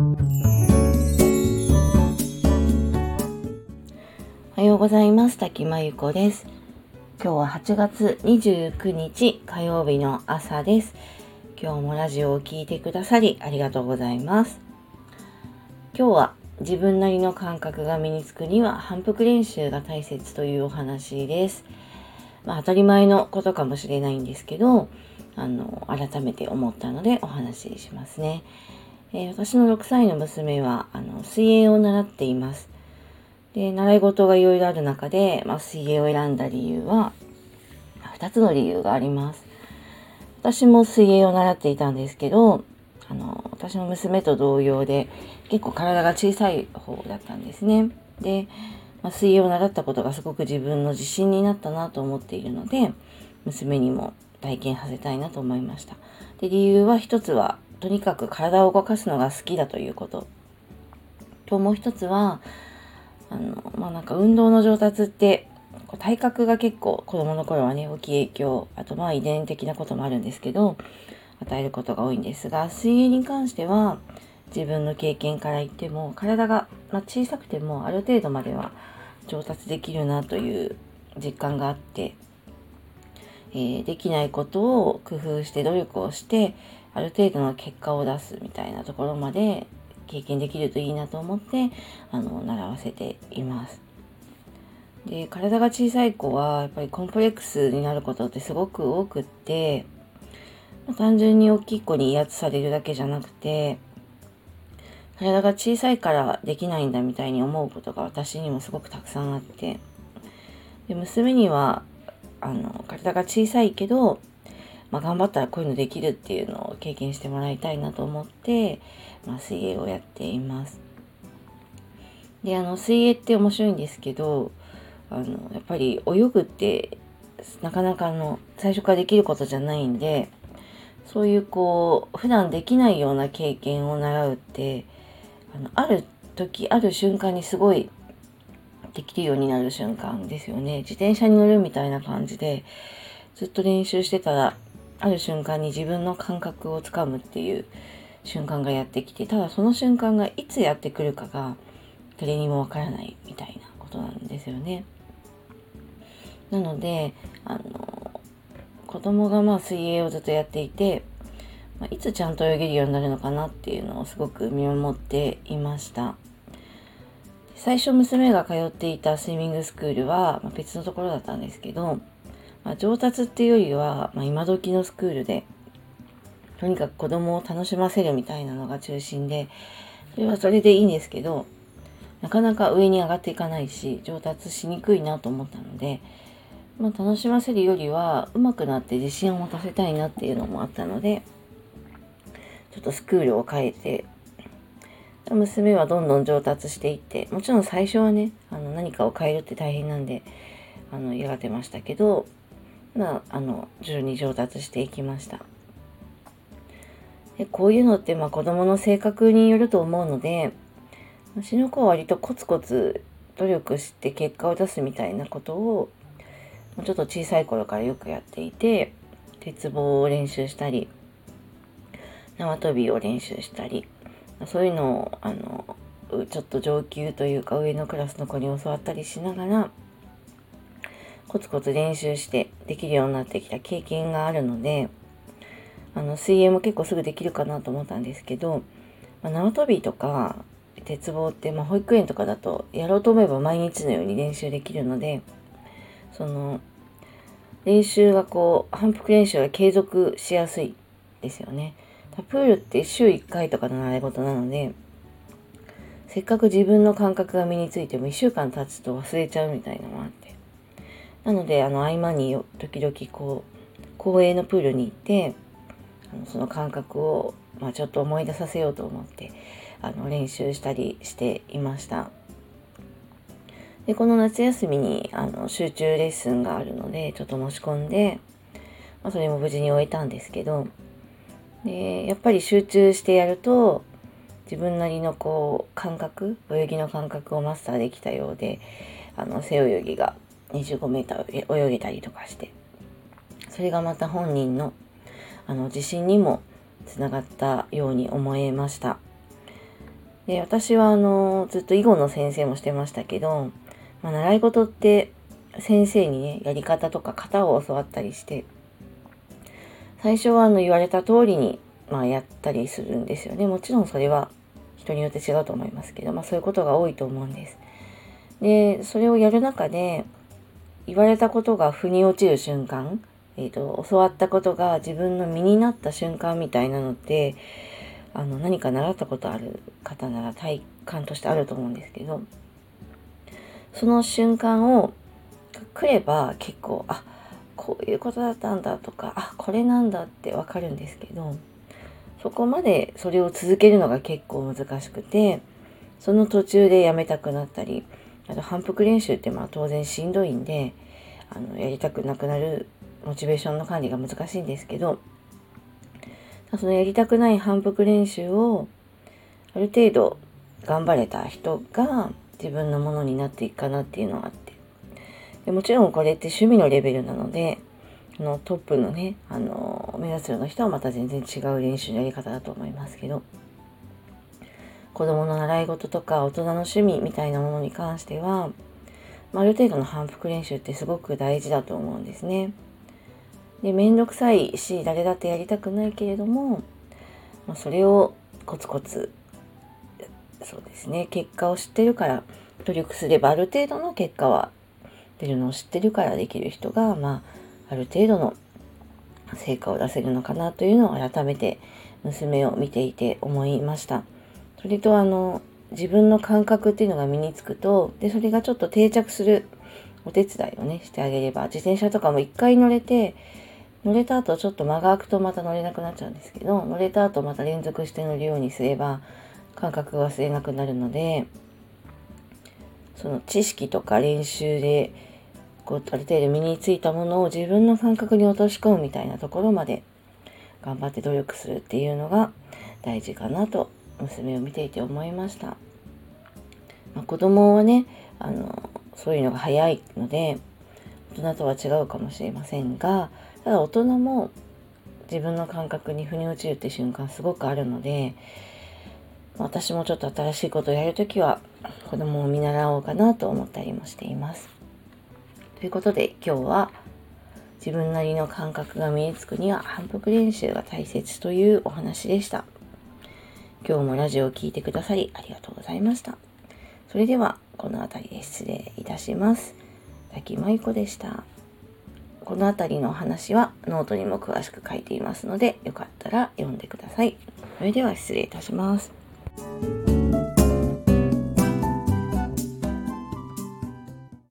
おはようございます滝真由子です今日は8月29日火曜日の朝です今日もラジオを聴いてくださりありがとうございます今日は自分なりの感覚が身につくには反復練習が大切というお話です。まあ、当たり前のことかもしれないんですけど、あの、改めて思ったのでお話ししますね。えー、私の6歳の娘は、あの、水泳を習っています。で、習い事がいろいろある中で、まあ、水泳を選んだ理由は、2つの理由があります。私も水泳を習っていたんですけど、あの、私の娘と同様で、結構体が小さい方だったんですね。で、まあ、水泳を習ったことがすごく自分の自信になったなと思っているので、娘にも体験させたいなと思いました。で、理由は一つは、とにかく体を動かすのが好きだということ。と、もう一つは、あの、まあ、なんか運動の上達って、体格が結構子供の頃はね、大きい影響、あとまあ遺伝的なこともあるんですけど、与えることが多いんですが、水泳に関しては、自分の経験から言っても体が、まあ、小さくてもある程度までは上達できるなという実感があって、えー、できないことを工夫して努力をしてある程度の結果を出すみたいなところまで経験できるといいなと思ってあの習わせています。で体が小さい子はやっぱりコンプレックスになることってすごく多くって、まあ、単純に大きい子に威圧されるだけじゃなくて体が小さいからできないんだみたいに思うことが私にもすごくたくさんあってで娘にはあの体が小さいけど、まあ、頑張ったらこういうのできるっていうのを経験してもらいたいなと思って、まあ、水泳をやっています。であの水泳って面白いんですけどあのやっぱり泳ぐってなかなかの最初からできることじゃないんでそういうこう普段できないような経験を習うってあのある時ある瞬間にすごいできるようになる瞬間ですよね自転車に乗るみたいな感じでずっと練習してたらある瞬間に自分の感覚をつかむっていう瞬間がやってきてただその瞬間がいつやってくるかが誰にもわからないみたいなことなんですよね。なのであの子供がまあ水泳をずっとやっていてまあ、いつちゃんと泳げるようになるのかなっていうのをすごく見守っていました。最初娘が通っていたスイミングスクールは、ま、別のところだったんですけど、まあ、上達っていうよりは、まあ、今時のスクールでとにかく子供を楽しませるみたいなのが中心でそれはそれでいいんですけどなかなか上に上がっていかないし上達しにくいなと思ったので、まあ、楽しませるよりは上手くなって自信を持たせたいなっていうのもあったのでちょっとスクールを変えて、娘はどんどん上達していって、もちろん最初はね、あの何かを変えるって大変なんで、あの、やがてましたけど、まあ、あの、徐々に上達していきました。でこういうのって、まあ、子供の性格によると思うので、私の子は割とコツコツ努力して結果を出すみたいなことを、ちょっと小さい頃からよくやっていて、鉄棒を練習したり、縄跳びを練習したりそういうのをあのちょっと上級というか上のクラスの子に教わったりしながらコツコツ練習してできるようになってきた経験があるのであの水泳も結構すぐできるかなと思ったんですけど、まあ、縄跳びとか鉄棒って、まあ、保育園とかだとやろうと思えば毎日のように練習できるのでその練習がこう反復練習が継続しやすいですよね。プールって週1回とかの習い事なので、せっかく自分の感覚が身についても1週間経つと忘れちゃうみたいなのもあって。なので、あの、合間に時々こう、公営のプールに行って、あのその感覚を、まあ、ちょっと思い出させようと思って、あの、練習したりしていました。で、この夏休みに、あの、集中レッスンがあるので、ちょっと申し込んで、まあ、それも無事に終えたんですけど、でやっぱり集中してやると自分なりのこう感覚泳ぎの感覚をマスターできたようであの背泳ぎが25メーター泳げたりとかしてそれがまた本人のあの自信にもつながったように思えましたで、私はあの、ずっと囲碁の先生もしてましたけど、まあ、習い事って先生にね、やり方とか型を教わったりして、最初はあの言われた通りに、まあ、やったりするんですよね。もちろんそれは人によって違うと思いますけど、まあそういうことが多いと思うんです。で、それをやる中で、言われたことが腑に落ちる瞬間、えっ、ー、と、教わったことが自分の身になった瞬間みたいなのって、あの、何か習ったことある方なら体感としてあると思うんですけど、その瞬間を来れば結構、あ、こういうことだったんだとか、あ、これなんだってわかるんですけど、そこまでそれを続けるのが結構難しくて、その途中でやめたくなったり、あと反復練習ってまあ当然しんどいんで、あの、やりたくなくなるモチベーションの管理が難しいんですけど、そのやりたくない反復練習をある程度頑張れた人が自分のものになっていくかなっていうのがあって。でもちろんこれって趣味のレベルなので、あのトップのね、あの、目指すような人はまた全然違う練習のやり方だと思いますけど、子供の習い事とか大人の趣味みたいなものに関しては、まある程度の反復練習ってすごく大事だと思うんですね。で、めんどくさいし、誰だってやりたくないけれども、まあ、それをコツコツ、そうですね、結果を知ってるから、努力すればある程度の結果は出るのを知ってるからできる人が、まあ、ある程度の成果を出せるのかなというのを改めて娘を見ていて思いました。それとあの、自分の感覚っていうのが身につくと、で、それがちょっと定着するお手伝いをね、してあげれば、自転車とかも一回乗れて、乗れた後ちょっと間が空くとまた乗れなくなっちゃうんですけど、乗れた後また連続して乗るようにすれば、感覚が忘れなくなるので、その知識とか練習で、こう、ある程度身についたものを自分の感覚に落とし込むみたいなところまで頑張って努力するっていうのが大事かなと娘を見ていて思いました。まあ、子供はね、あの、そういうのが早いので、大人とは違うかもしれませんが、ただ大人も自分の感覚に腑に落ちるって瞬間すごくあるので、私もちょっと新しいことをやるときは子供を見習おうかなと思ったりもしています。ということで今日は自分なりの感覚が身につくには反復練習が大切というお話でした。今日もラジオを聴いてくださりありがとうございました。それではこの辺りで失礼いたします。滝舞子でした。この辺りの話はノートにも詳しく書いていますので、よかったら読んでください。それでは失礼いたします。